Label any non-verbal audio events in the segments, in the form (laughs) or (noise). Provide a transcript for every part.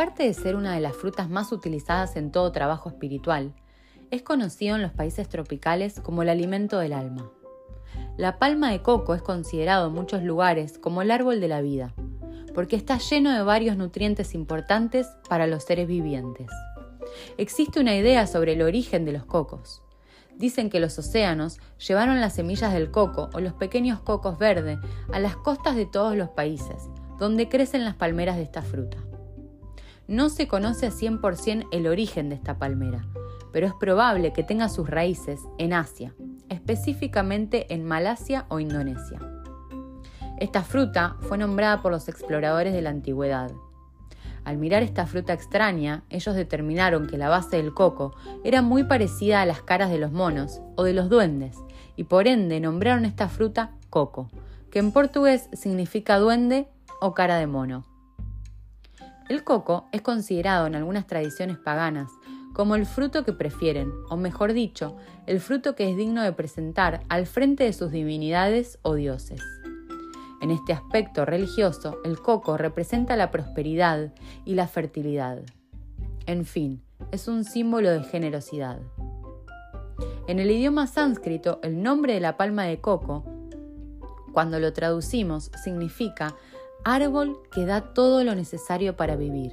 Aparte de ser una de las frutas más utilizadas en todo trabajo espiritual, es conocido en los países tropicales como el alimento del alma. La palma de coco es considerado en muchos lugares como el árbol de la vida, porque está lleno de varios nutrientes importantes para los seres vivientes. Existe una idea sobre el origen de los cocos. Dicen que los océanos llevaron las semillas del coco o los pequeños cocos verdes a las costas de todos los países, donde crecen las palmeras de esta fruta. No se conoce a 100% el origen de esta palmera, pero es probable que tenga sus raíces en Asia, específicamente en Malasia o Indonesia. Esta fruta fue nombrada por los exploradores de la antigüedad. Al mirar esta fruta extraña, ellos determinaron que la base del coco era muy parecida a las caras de los monos o de los duendes, y por ende nombraron esta fruta coco, que en portugués significa duende o cara de mono. El coco es considerado en algunas tradiciones paganas como el fruto que prefieren, o mejor dicho, el fruto que es digno de presentar al frente de sus divinidades o dioses. En este aspecto religioso, el coco representa la prosperidad y la fertilidad. En fin, es un símbolo de generosidad. En el idioma sánscrito, el nombre de la palma de coco, cuando lo traducimos, significa árbol que da todo lo necesario para vivir.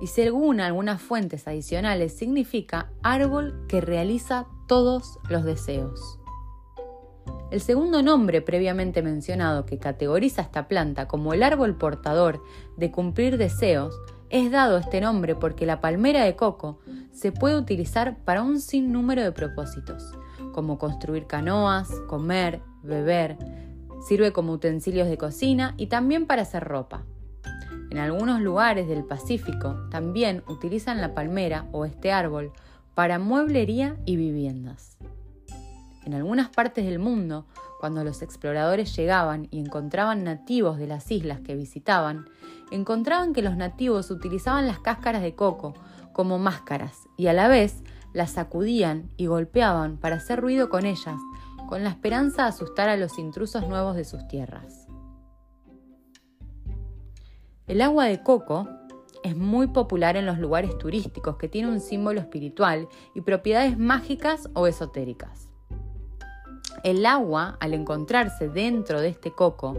Y según algunas fuentes adicionales, significa árbol que realiza todos los deseos. El segundo nombre previamente mencionado que categoriza esta planta como el árbol portador de cumplir deseos es dado este nombre porque la palmera de coco se puede utilizar para un sinnúmero de propósitos, como construir canoas, comer, beber, sirve como utensilios de cocina y también para hacer ropa. En algunos lugares del Pacífico también utilizan la palmera o este árbol para mueblería y viviendas. En algunas partes del mundo, cuando los exploradores llegaban y encontraban nativos de las islas que visitaban, encontraban que los nativos utilizaban las cáscaras de coco como máscaras y a la vez las sacudían y golpeaban para hacer ruido con ellas, con la esperanza de asustar a los intrusos nuevos de sus tierras. El agua de coco es muy popular en los lugares turísticos que tiene un símbolo espiritual y propiedades mágicas o esotéricas. El agua, al encontrarse dentro de este coco,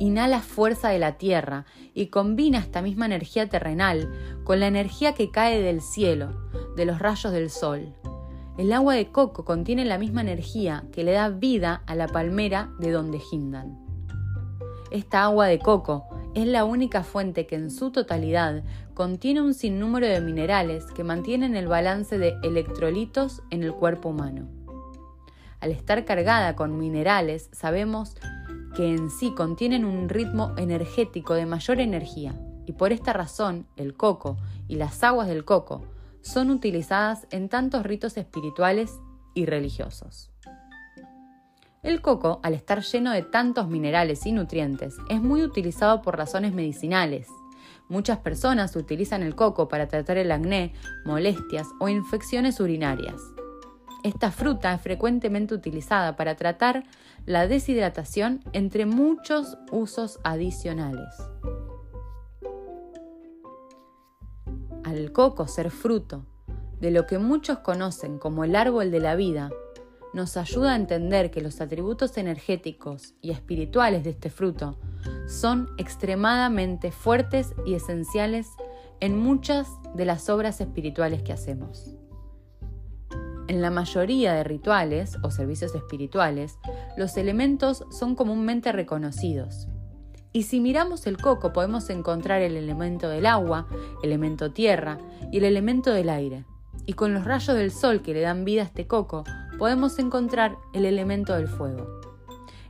inhala fuerza de la tierra y combina esta misma energía terrenal con la energía que cae del cielo, de los rayos del sol. El agua de coco contiene la misma energía que le da vida a la palmera de donde gindan. Esta agua de coco es la única fuente que en su totalidad contiene un sinnúmero de minerales que mantienen el balance de electrolitos en el cuerpo humano. Al estar cargada con minerales, sabemos que en sí contienen un ritmo energético de mayor energía, y por esta razón el coco y las aguas del coco son utilizadas en tantos ritos espirituales y religiosos. El coco, al estar lleno de tantos minerales y nutrientes, es muy utilizado por razones medicinales. Muchas personas utilizan el coco para tratar el acné, molestias o infecciones urinarias. Esta fruta es frecuentemente utilizada para tratar la deshidratación entre muchos usos adicionales. Al coco ser fruto de lo que muchos conocen como el árbol de la vida, nos ayuda a entender que los atributos energéticos y espirituales de este fruto son extremadamente fuertes y esenciales en muchas de las obras espirituales que hacemos. En la mayoría de rituales o servicios espirituales, los elementos son comúnmente reconocidos. Y si miramos el coco podemos encontrar el elemento del agua, elemento tierra y el elemento del aire. Y con los rayos del sol que le dan vida a este coco podemos encontrar el elemento del fuego.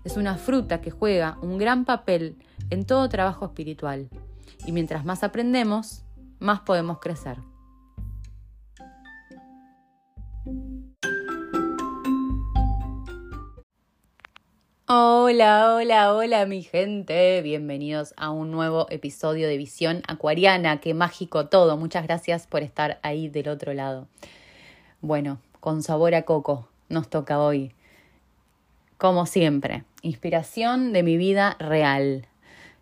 Es una fruta que juega un gran papel en todo trabajo espiritual. Y mientras más aprendemos, más podemos crecer. Hola, hola, hola mi gente. Bienvenidos a un nuevo episodio de Visión Acuariana. Qué mágico todo. Muchas gracias por estar ahí del otro lado. Bueno, con sabor a coco nos toca hoy. Como siempre, inspiración de mi vida real.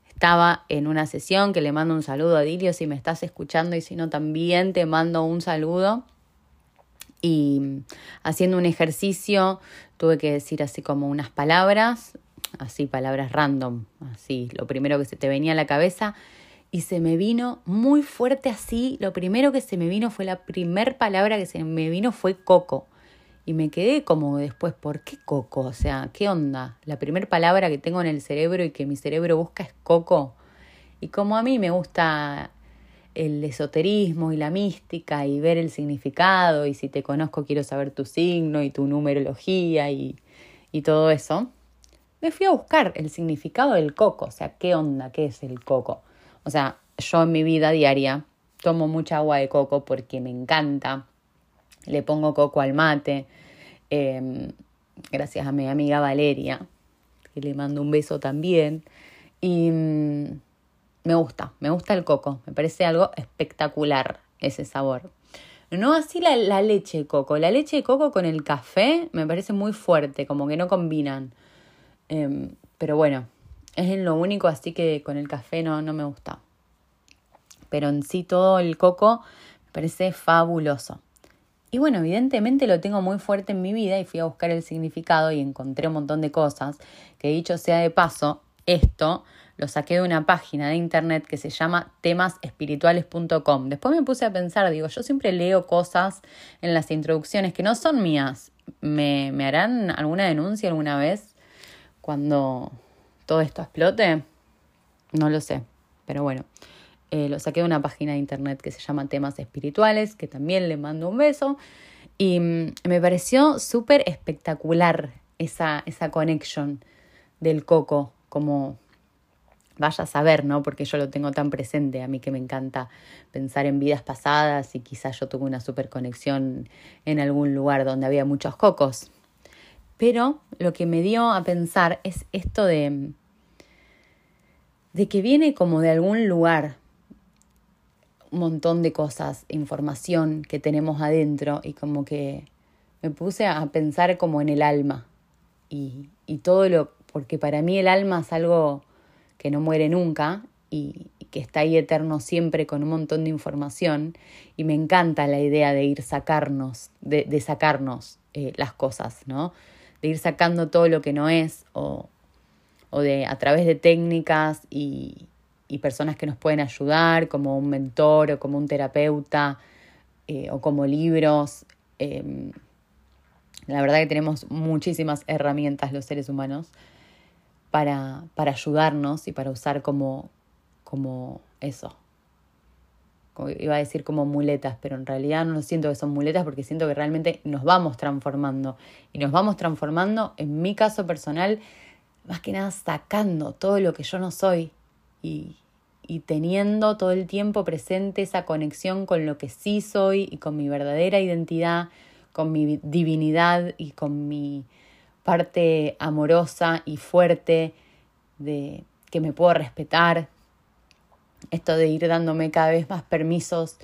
estaba en una sesión que le mando un saludo a Dilio si me estás escuchando y si no también te mando un saludo. Y haciendo un ejercicio tuve que decir así como unas palabras, así palabras random, así lo primero que se te venía a la cabeza y se me vino muy fuerte así, lo primero que se me vino fue la primer palabra que se me vino fue coco. Y me quedé como después, ¿por qué coco? O sea, ¿qué onda? La primera palabra que tengo en el cerebro y que mi cerebro busca es coco. Y como a mí me gusta el esoterismo y la mística y ver el significado y si te conozco quiero saber tu signo y tu numerología y, y todo eso, me fui a buscar el significado del coco, o sea, ¿qué onda? ¿Qué es el coco? O sea, yo en mi vida diaria tomo mucha agua de coco porque me encanta, le pongo coco al mate, em, gracias a mi amiga Valeria, que le mando un beso también. Y mm, me gusta, me gusta el coco, me parece algo espectacular ese sabor. No así la, leche de coco, la leche de coco con el café me parece muy fuerte, como que no combinan. Em, pero bueno, es lo único así que con el café no, no me gusta. Pero en sí todo el coco me parece fabuloso. Y bueno, evidentemente lo tengo muy fuerte en mi vida y fui a buscar el significado y encontré un montón de cosas que dicho sea de paso, esto lo saqué de una página de internet que se llama temasespirituales.com. Después me puse a pensar, digo, yo siempre leo cosas en las introducciones que no son mías. ¿Me, me harán alguna denuncia alguna vez cuando todo esto explote? No lo sé, pero bueno. Eh, lo saqué de una página de internet que se llama Temas Espirituales, que también le mando un beso. Y mm, me pareció súper espectacular esa, esa connection del coco, como vaya a saber, ¿no? Porque yo lo tengo tan presente, a mí que me encanta pensar en vidas pasadas y quizás yo tuve una super conexión en algún lugar donde había muchos cocos. Pero lo que me dio a pensar es esto de, de que viene como de algún lugar, un montón de cosas, información que tenemos adentro y como que me puse a pensar como en el alma y, y todo lo, porque para mí el alma es algo que no muere nunca y, que está ahí eterno siempre con un montón de información y me encanta la idea de ir sacarnos, de, sacarnos eh, las cosas, ¿no? De ir sacando todo lo que no es o, o de a través de técnicas y, y personas que nos pueden ayudar, como un mentor o como un terapeuta eh, o como libros. Em, la verdad que tenemos muchísimas herramientas los seres humanos para, para ayudarnos y para usar como, como eso. iba a decir como muletas, pero en realidad no siento que son muletas porque siento que realmente nos vamos transformando. Y nos vamos transformando, en mi caso personal, más que nada sacando todo lo que yo no soy y, y teniendo todo el tiempo presente esa conexión con lo que sí soy y con mi verdadera identidad, con mi divinidad y con mi parte amorosa y fuerte de que me puedo respetar. Esto de ir dándome cada vez más permisos,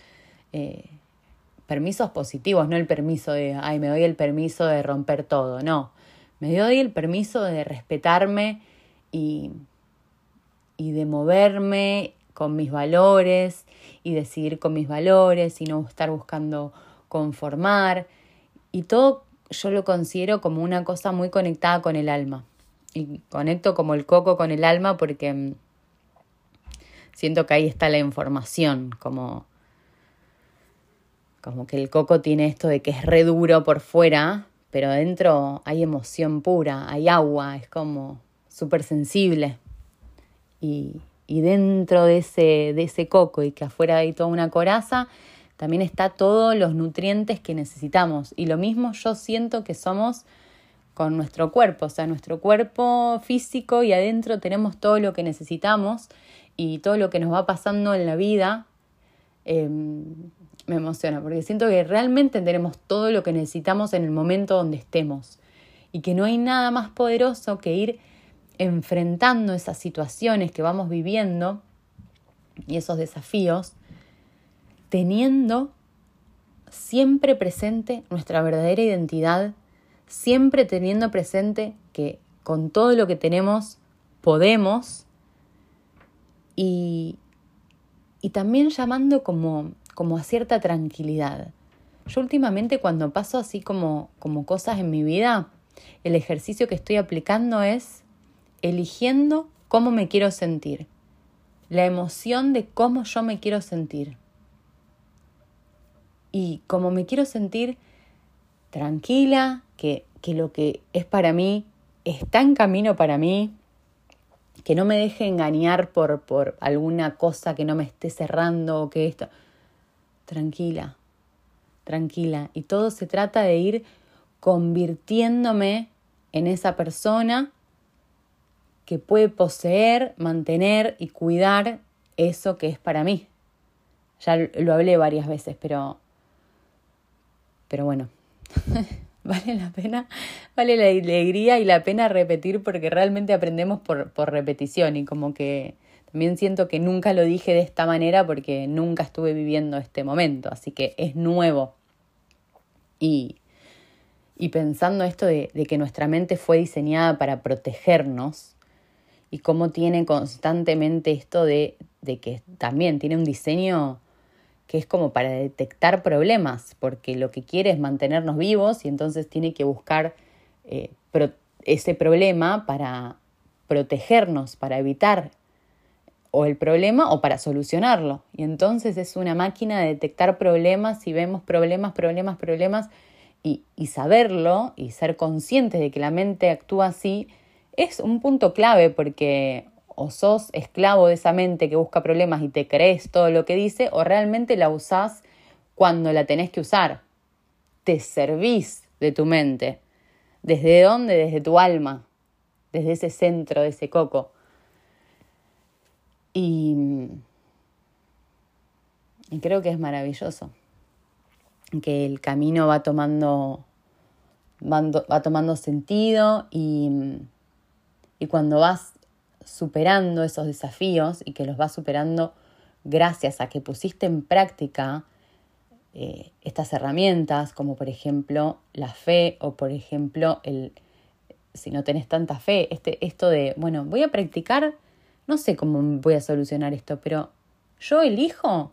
eh, permisos positivos, no el permiso de, ay, me doy el permiso de romper todo, no. Me doy el permiso de respetarme y, y de moverme con mis valores y decidir con mis valores y no estar buscando conformar. Y todo yo lo considero como una cosa muy conectada con el alma. Y conecto como el coco con el alma porque mm, siento que ahí está la información, como, como que el coco tiene esto de que es re duro por fuera, pero adentro hay emoción pura, hay agua, es como súper sensible. Y, y dentro de ese, de ese coco y que afuera hay toda una coraza, también está todos los nutrientes que necesitamos. Y lo mismo yo siento que somos con nuestro cuerpo, o sea, nuestro cuerpo físico y adentro tenemos todo lo que necesitamos y todo lo que nos va pasando en la vida. Em, me emociona porque siento que realmente tenemos todo lo que necesitamos en el momento donde estemos y que no hay nada más poderoso que ir enfrentando esas situaciones que vamos viviendo y esos desafíos, teniendo siempre presente nuestra verdadera identidad, siempre teniendo presente que con todo lo que tenemos podemos y, y también llamando como, como a cierta tranquilidad. Yo últimamente cuando paso así como, como cosas en mi vida, el ejercicio que estoy aplicando es eligiendo cómo me quiero sentir, la emoción de cómo yo me quiero sentir. Y como me quiero sentir tranquila, que, que lo que es para mí está en camino para mí, que no me deje engañar por, por alguna cosa que no me esté cerrando o que esto. Tranquila, tranquila. Y todo se trata de ir convirtiéndome en esa persona que puede poseer, mantener y cuidar eso que es para mí. Ya lo hablé varias veces, pero, pero bueno, (laughs) vale la pena, vale la alegría y la pena repetir porque realmente aprendemos por, por repetición y como que también siento que nunca lo dije de esta manera porque nunca estuve viviendo este momento, así que es nuevo. Y, y pensando esto de, de, que nuestra mente fue diseñada para protegernos y cómo tiene constantemente esto de, de que también tiene un diseño que es como para detectar problemas, porque lo que quiere es mantenernos vivos y entonces tiene que buscar eh, ese problema para protegernos, para evitar o el problema o para solucionarlo. Y entonces es una máquina de detectar problemas y vemos problemas, problemas, problemas y, y saberlo y ser conscientes de que la mente actúa así es un punto clave porque o sos esclavo de esa mente que busca problemas y te crees todo lo que dice, o realmente la usás cuando la tenés que usar. Te servís de tu mente. ¿Desde dónde? Desde tu alma, desde ese centro, de ese coco. Y, creo que es maravilloso que el camino va tomando, tomando sentido y, y cuando vas superando esos desafíos y que los vas superando gracias a que pusiste en práctica eh, estas herramientas, como por ejemplo la fe o por ejemplo el, si no tenés tanta fe, este, esto de, bueno, voy a practicar, no sé cómo voy a solucionar esto, pero yo elijo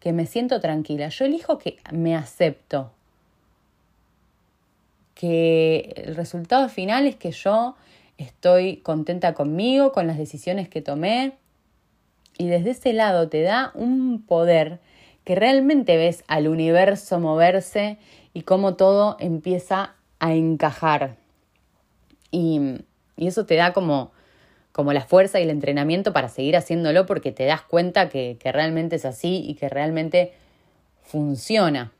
que me siento tranquila, yo elijo que me acepto, que el resultado final es que yo estoy contenta conmigo, con las decisiones que tomé. Y desde ese lado te da un poder que realmente ves al universo moverse y cómo todo empieza a encajar. Y, eso te da como, como la fuerza y el entrenamiento para seguir haciéndolo porque te das cuenta que, que realmente es así y que realmente funciona.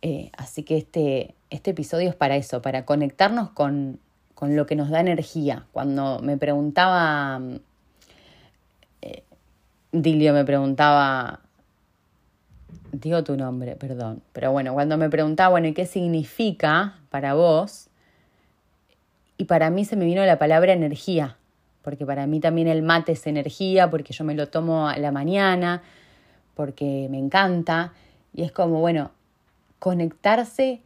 Eh, así que este, este episodio es para eso, para conectarnos con, con lo que nos da energía. Cuando me preguntaba, eh, Dilio me preguntaba, digo tu nombre, perdón, pero bueno, cuando me preguntaba, bueno, ¿y qué significa para vos? Y para mí se me vino la palabra energía, porque para mí también el mate es energía, porque yo me lo tomo a la mañana, porque me encanta, y es como, bueno, conectarse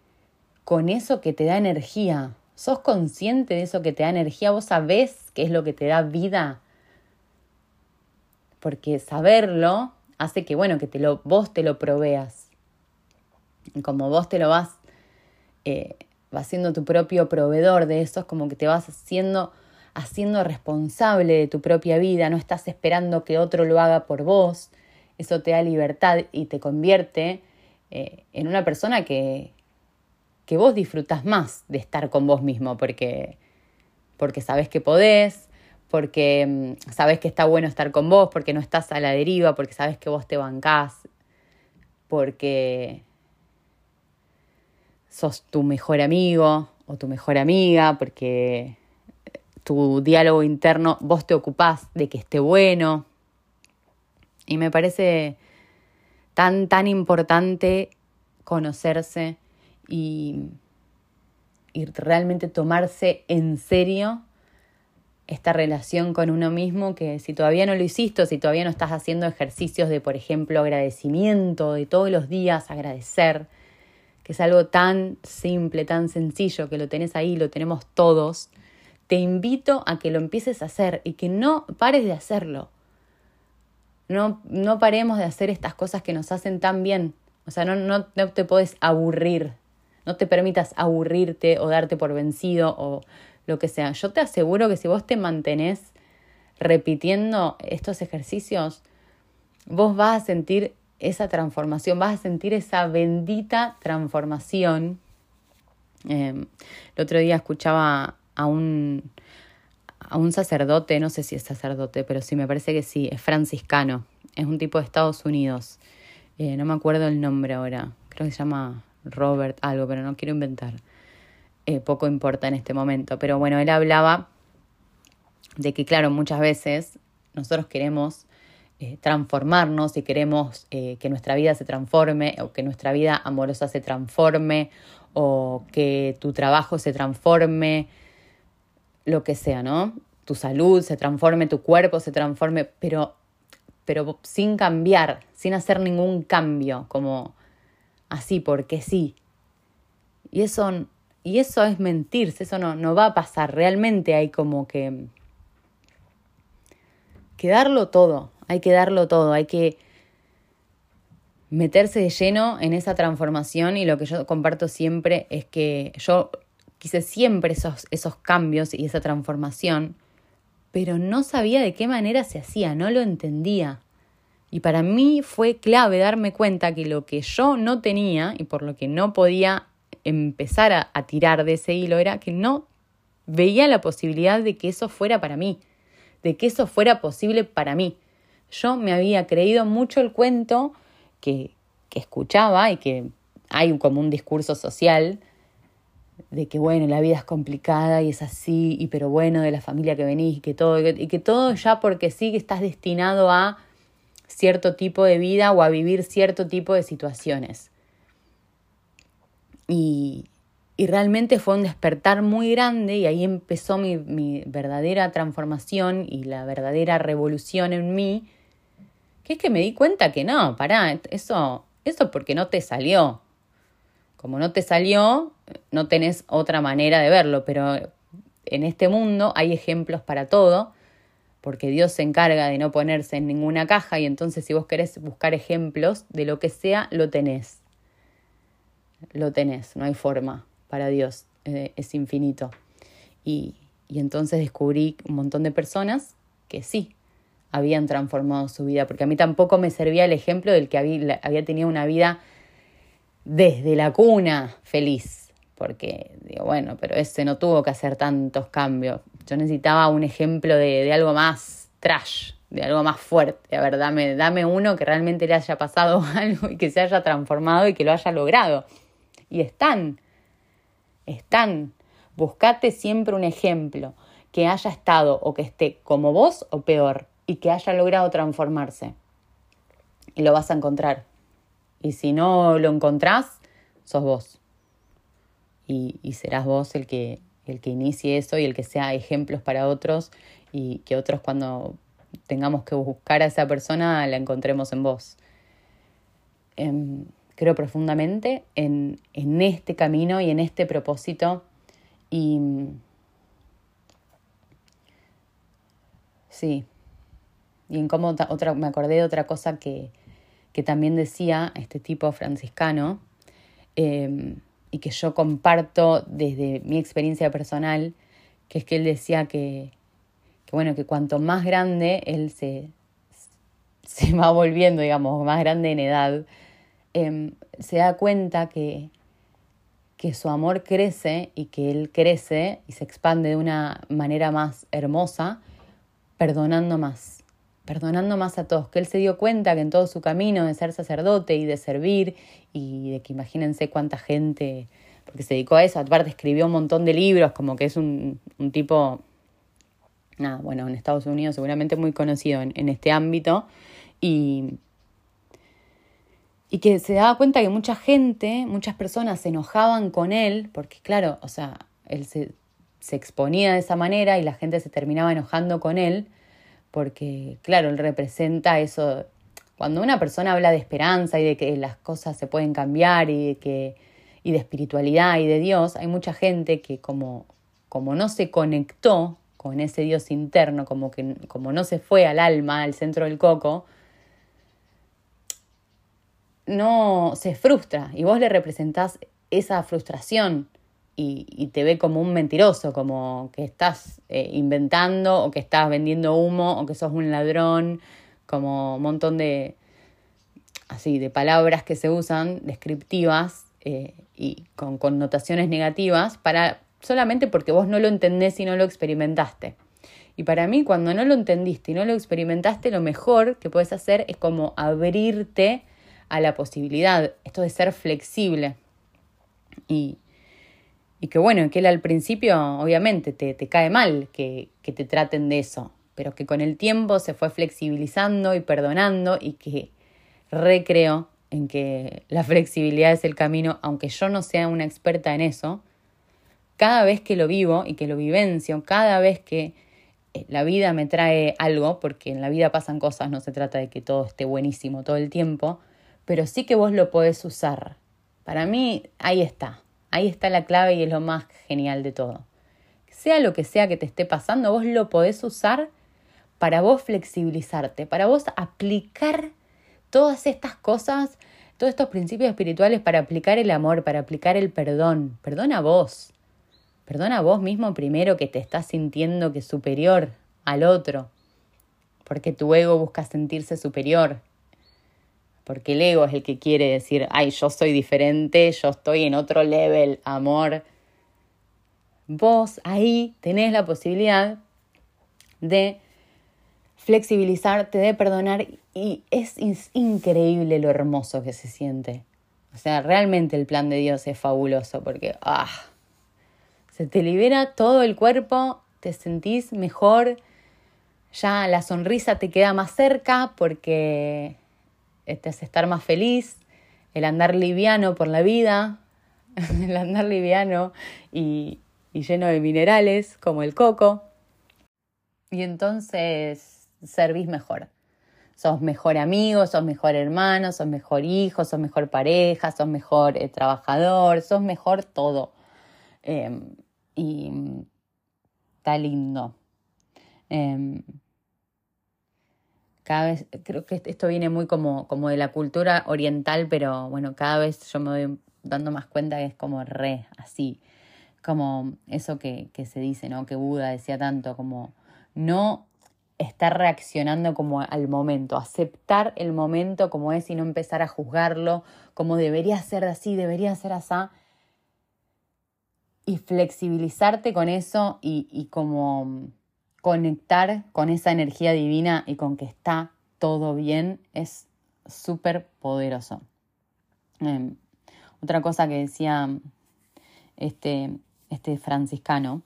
con eso que te da energía, ¿Sos consciente de eso que te da energía? ¿Vos sabés qué es lo que te da vida? Porque saberlo hace que, bueno, que te lo, vos te lo proveas. como vos te lo vas, eh, vas siendo tu propio proveedor de eso, es como que te vas haciendo, haciendo responsable de tu propia vida, no estás esperando que otro lo haga por vos. Eso te da libertad y te convierte eh, en una persona que, que vos disfrutas más de estar con vos mismo, porque, porque sabes que podés, porque mm, sabes que está bueno estar con vos, porque no estás a la deriva, porque sabes que vos te bancás, porque sos tu mejor amigo o tu mejor amiga, porque tu diálogo interno vos te ocupás de que esté bueno. Y me parece tan, tan importante conocerse y, realmente tomarse en serio esta relación con uno mismo que si todavía no lo hiciste, si todavía no estás haciendo ejercicios de, por ejemplo, agradecimiento, de todos los días agradecer, que es algo tan simple, tan sencillo, que lo tenés ahí, lo tenemos todos, te invito a que lo empieces a hacer y que no pares de hacerlo. No, no paremos de hacer estas cosas que nos hacen tan bien. O sea, no, no, no te puedes aburrir. No te permitas aburrirte o darte por vencido o lo que sea. Yo te aseguro que si vos te mantenés repitiendo estos ejercicios, vos vas a sentir esa transformación, vas a sentir esa bendita transformación. Em, el otro día escuchaba a un, a un sacerdote, no sé si es sacerdote, pero sí me parece que sí, es franciscano, es un tipo de Estados Unidos, eh, no me acuerdo el nombre ahora, creo que se llama Robert algo, pero no quiero inventar, eh, poco importa en este momento, pero bueno, él hablaba de que claro, muchas veces nosotros queremos eh, transformarnos y queremos que nuestra vida se transforme o que nuestra vida amorosa se transforme o que tu trabajo se transforme, lo que sea, ¿no? Tu salud se transforme, tu cuerpo se transforme, pero, pero sin cambiar, sin hacer ningún cambio, como así, porque sí. Y eso, y eso es mentirse, eso no, no va a pasar. Realmente hay como que, que darlo todo, hay que darlo todo, hay que meterse de lleno en esa transformación y lo que yo comparto siempre es que yo quise siempre esos, esos cambios y esa transformación, pero no sabía de qué manera se hacía, no lo entendía. Y para mí fue clave darme cuenta que lo que yo no tenía y por lo que no podía empezar a, tirar de ese hilo era que no veía la posibilidad de que eso fuera para mí, de que eso fuera posible para mí. Yo me había creído mucho el cuento que, que escuchaba y que hay como un discurso social de que bueno, la vida es complicada y es así, y pero bueno, de la familia que venís y que todo, y que, todo ya porque sí que estás destinado a cierto tipo de vida o a vivir cierto tipo de situaciones. Y, y realmente fue un despertar muy grande y ahí empezó mi, mi verdadera transformación y la verdadera revolución en mí, que es que me di cuenta que no, pará, eso, eso porque no te salió, como no te salió, no tenés otra manera de verlo, pero en este mundo hay ejemplos para todo, porque Dios se encarga de no ponerse en ninguna caja y entonces si vos querés buscar ejemplos de lo que sea, lo tenés. Lo tenés, no hay forma para Dios, eh, es infinito. Y, y entonces descubrí un montón de personas que sí, habían transformado su vida, porque a mí tampoco me servía el ejemplo del que había, había tenido una vida desde la cuna feliz, porque digo, bueno, pero ese no tuvo que hacer tantos cambios. Yo necesitaba un ejemplo de, de algo más trash, de algo más fuerte. A ver, dame, dame uno que realmente le haya pasado (laughs) algo y que se haya transformado y que lo haya logrado. Y están, están. Buscate siempre un ejemplo que haya estado o que esté como vos o peor y que haya logrado transformarse. Y lo vas a encontrar. Y si no lo encontrás, sos vos. Y, y serás vos el que, el que inicie eso y el que sea ejemplos para otros y que otros cuando tengamos que buscar a esa persona la encontremos en vos. Eh, creo profundamente en, en, este camino y en este propósito y sí, y en cómo otra, me acordé de otra cosa que, que también decía este tipo franciscano eh, y que yo comparto desde mi experiencia personal, que es que él decía que, bueno, que cuanto más grande él se, se va volviendo, digamos, más grande en edad, eh, se da cuenta que, que su amor crece y que él crece y se expande de una manera más hermosa, perdonando más perdonando más a todos, que él se dio cuenta que en todo su camino de ser sacerdote y de servir y de que imagínense cuánta gente, porque se dedicó a eso, aparte escribió un montón de libros, como que es un, un tipo, nada, bueno, en Estados Unidos seguramente muy conocido en, en este ámbito y, y que se daba cuenta que mucha gente, muchas personas se enojaban con él, porque claro, o sea, él se, se exponía de esa manera y la gente se terminaba enojando con él porque claro, él representa eso, cuando una persona habla de esperanza y de que las cosas se pueden cambiar y de que y de espiritualidad y de Dios, hay mucha gente que como como no se conectó con ese Dios interno, como que como no se fue al alma, al centro del coco, no se frustra. Y vos le representás esa frustración y, te ve como un mentiroso, como que estás eh, inventando o que estás vendiendo humo o que sos un ladrón, como un montón de así de palabras que se usan descriptivas eh, y con connotaciones negativas para solamente porque vos no lo entendés y no lo experimentaste. Y para mí, cuando no lo entendiste y no lo experimentaste, lo mejor que puedes hacer es como abrirte a la posibilidad, esto de ser flexible. Y, y que bueno, que él al principio obviamente te, te cae mal que, que te traten de eso, pero que con el tiempo se fue flexibilizando y perdonando y que recreo en que la (laughs) flexibilidad es el camino, aunque yo no sea una experta en eso, cada vez que lo vivo y que lo vivencio, cada vez que eh, la vida me trae algo, porque en la vida pasan cosas, no se trata de que todo esté buenísimo todo el tiempo, pero sí que vos lo podés usar. Para mí, ahí está. Ahí está la clave y es lo más genial de todo. Sea lo que sea que te esté pasando, vos lo podés usar para vos flexibilizarte, para vos aplicar todas estas cosas, todos estos principios espirituales para aplicar el amor, para aplicar el perdón. Perdona vos. Perdona vos mismo primero que te estás sintiendo que es superior al otro, porque tu ego busca sentirse superior porque el ego es el que quiere decir, ay, yo soy diferente, yo estoy en otro level, amor. Vos ahí tenés la posibilidad de flexibilizarte, de perdonar y es, increíble lo hermoso que se siente. O sea, realmente el plan de Dios es fabuloso porque ah, se te libera todo el cuerpo, te sentís mejor, ya la sonrisa te queda más cerca porque este, es estar más feliz, el andar liviano por la vida, (laughs) el andar liviano y, y lleno de minerales como el coco. Y entonces servís mejor. Sos mejor amigo, sos mejor hermano, sos mejor hijo, sos mejor pareja, sos mejor eh, trabajador, sos mejor todo. Em, y está lindo. Em, cada vez, creo que esto viene muy como, como de la cultura oriental, pero bueno, cada vez yo me voy dando más cuenta que es como re, así, como eso que, que se dice, ¿no? Que Buda decía tanto, como no estar reaccionando como al momento, aceptar el momento como es y no empezar a juzgarlo, como debería ser así, debería ser así, y flexibilizarte con eso y, y como conectar con esa energía divina y con que está todo bien es súper poderoso. Em, otra cosa que decía este, este franciscano,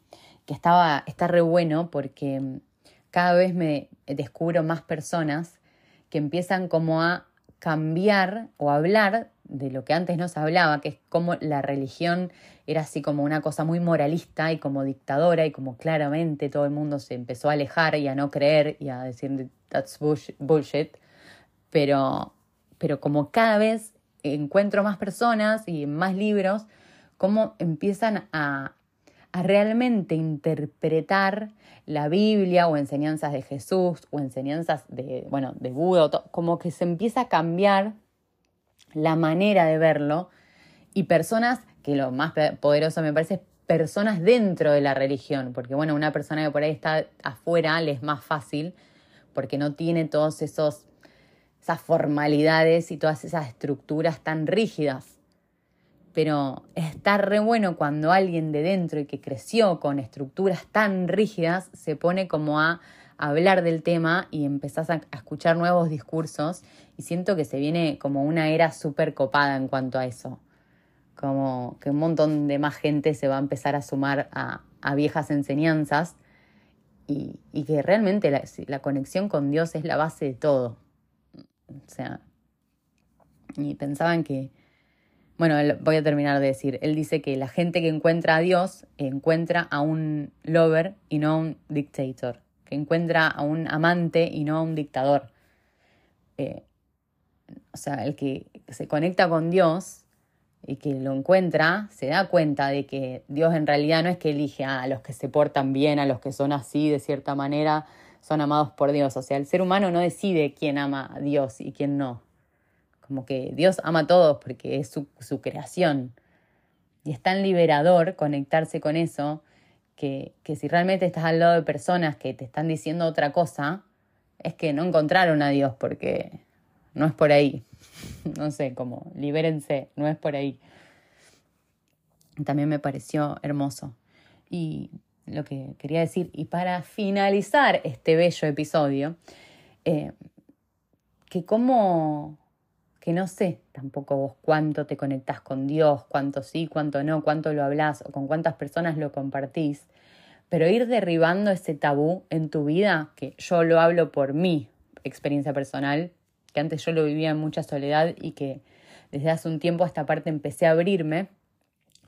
que estaba, está re bueno porque cada vez me descubro más personas que empiezan como a cambiar o hablar de lo que antes no se hablaba, que es como la religión era así como una cosa muy moralista y como dictadora y como claramente todo el mundo se empezó a alejar y a no creer y a decir that's bullshit, pero, pero como cada vez encuentro más personas y más libros, cómo empiezan a, a realmente interpretar la Biblia o enseñanzas de Jesús o enseñanzas de, bueno, de Buda, como que se empieza a cambiar la manera de verlo y personas, que lo más poderoso me parece, personas dentro de la religión, porque bueno, una persona que por ahí está afuera le es más fácil porque no tiene todos esos esas formalidades y todas esas estructuras tan rígidas. Pero está re bueno cuando alguien de dentro y que creció con estructuras tan rígidas se pone como a hablar del tema y empezás a, escuchar nuevos discursos y siento que se viene como una era súper copada en cuanto a eso. Como que un montón de más gente se va a empezar a sumar a, viejas enseñanzas y, que realmente la, la, conexión con Dios es la base de todo. O sea, y pensaban que, bueno, voy a terminar de decir, él dice que la gente que encuentra a Dios encuentra a un lover y no a un dictator que encuentra a un amante y no a un dictador. Eh, o sea, el que se conecta con Dios y que lo encuentra, se da cuenta de que Dios en realidad no es que elige a los que se portan bien, a los que son así de cierta manera, son amados por Dios. O sea, el ser humano no decide quién ama a Dios y quién no. Como que Dios ama a todos porque es su, su creación. Y es tan liberador conectarse con eso que, que si realmente estás al lado de personas que te están diciendo otra cosa, es que no encontraron a Dios porque no es por ahí. (laughs) No sé, como libérense, no es por ahí. También me pareció hermoso. Y lo que quería decir, y para finalizar este bello episodio, eh, que como, que no sé tampoco vos cuánto te conectás con Dios, cuánto sí, cuánto no, cuánto lo hablas o con cuántas personas lo compartís, pero ir derribando ese tabú en tu vida, que yo lo hablo por mi experiencia personal, que antes yo lo vivía en mucha soledad y que desde hace un tiempo a esta parte empecé a abrirme,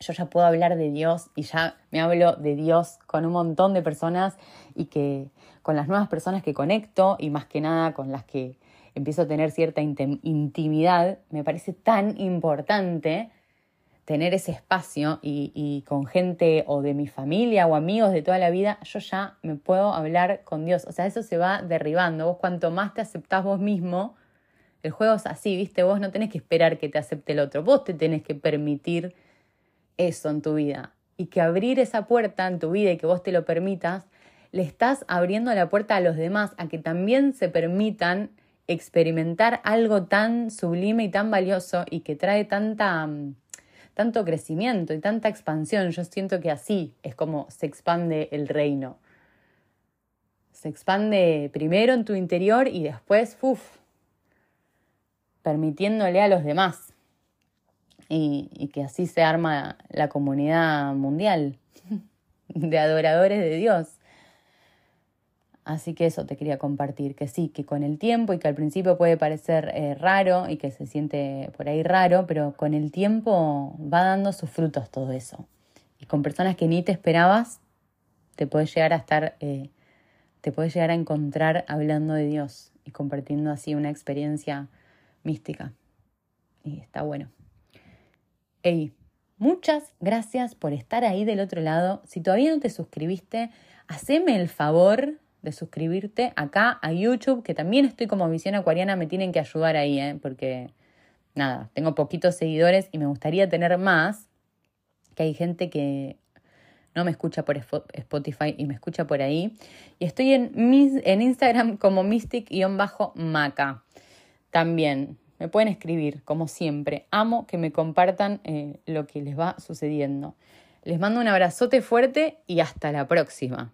yo ya puedo hablar de Dios y ya me hablo de Dios con un montón de personas y que con las nuevas personas que conecto y más que nada con las que empiezo a tener cierta intimidad, me parece tan importante tener ese espacio y, con gente o de mi familia o amigos de toda la vida, yo ya me puedo hablar con Dios. O sea, eso se va derribando. Vos cuanto más te aceptás vos mismo, el juego es así, ¿viste? Vos no tenés que esperar que te acepte el otro, vos te tenés que permitir eso en tu vida. Y que abrir esa puerta en tu vida y que vos te lo permitas, le estás abriendo la puerta a los demás a que también se permitan experimentar algo tan sublime y tan valioso y que trae tanta, mm, tanto crecimiento y tanta expansión. Yo siento que así es como se expande el reino. Se expande primero en tu interior y después, uff, permitiéndole a los demás. Y, que así se arma la comunidad mundial (laughs) de adoradores de Dios. Así que eso te quería compartir, que sí, que con el tiempo y que al principio puede parecer eh, raro y que se siente por ahí raro, pero con el tiempo va dando sus frutos todo eso. Y con personas que ni te esperabas, te puedes llegar a estar, eh, te puedes llegar a encontrar hablando de Dios y compartiendo así una experiencia mística. Y está bueno. Hey, muchas gracias por estar ahí del otro lado. Si todavía no te suscribiste, haceme el favor de suscribirte acá a YouTube, que también estoy como Visión Acuariana, me tienen que ayudar ahí, ¿eh? porque nada, tengo poquitos seguidores y me gustaría tener más, que hay gente que no me escucha por Spotify y me escucha por ahí. Y estoy en, en Instagram como mystic-maca. También me pueden escribir, como siempre. Amo que me compartan eh, lo que les va sucediendo. Les mando un abrazote fuerte y hasta la próxima.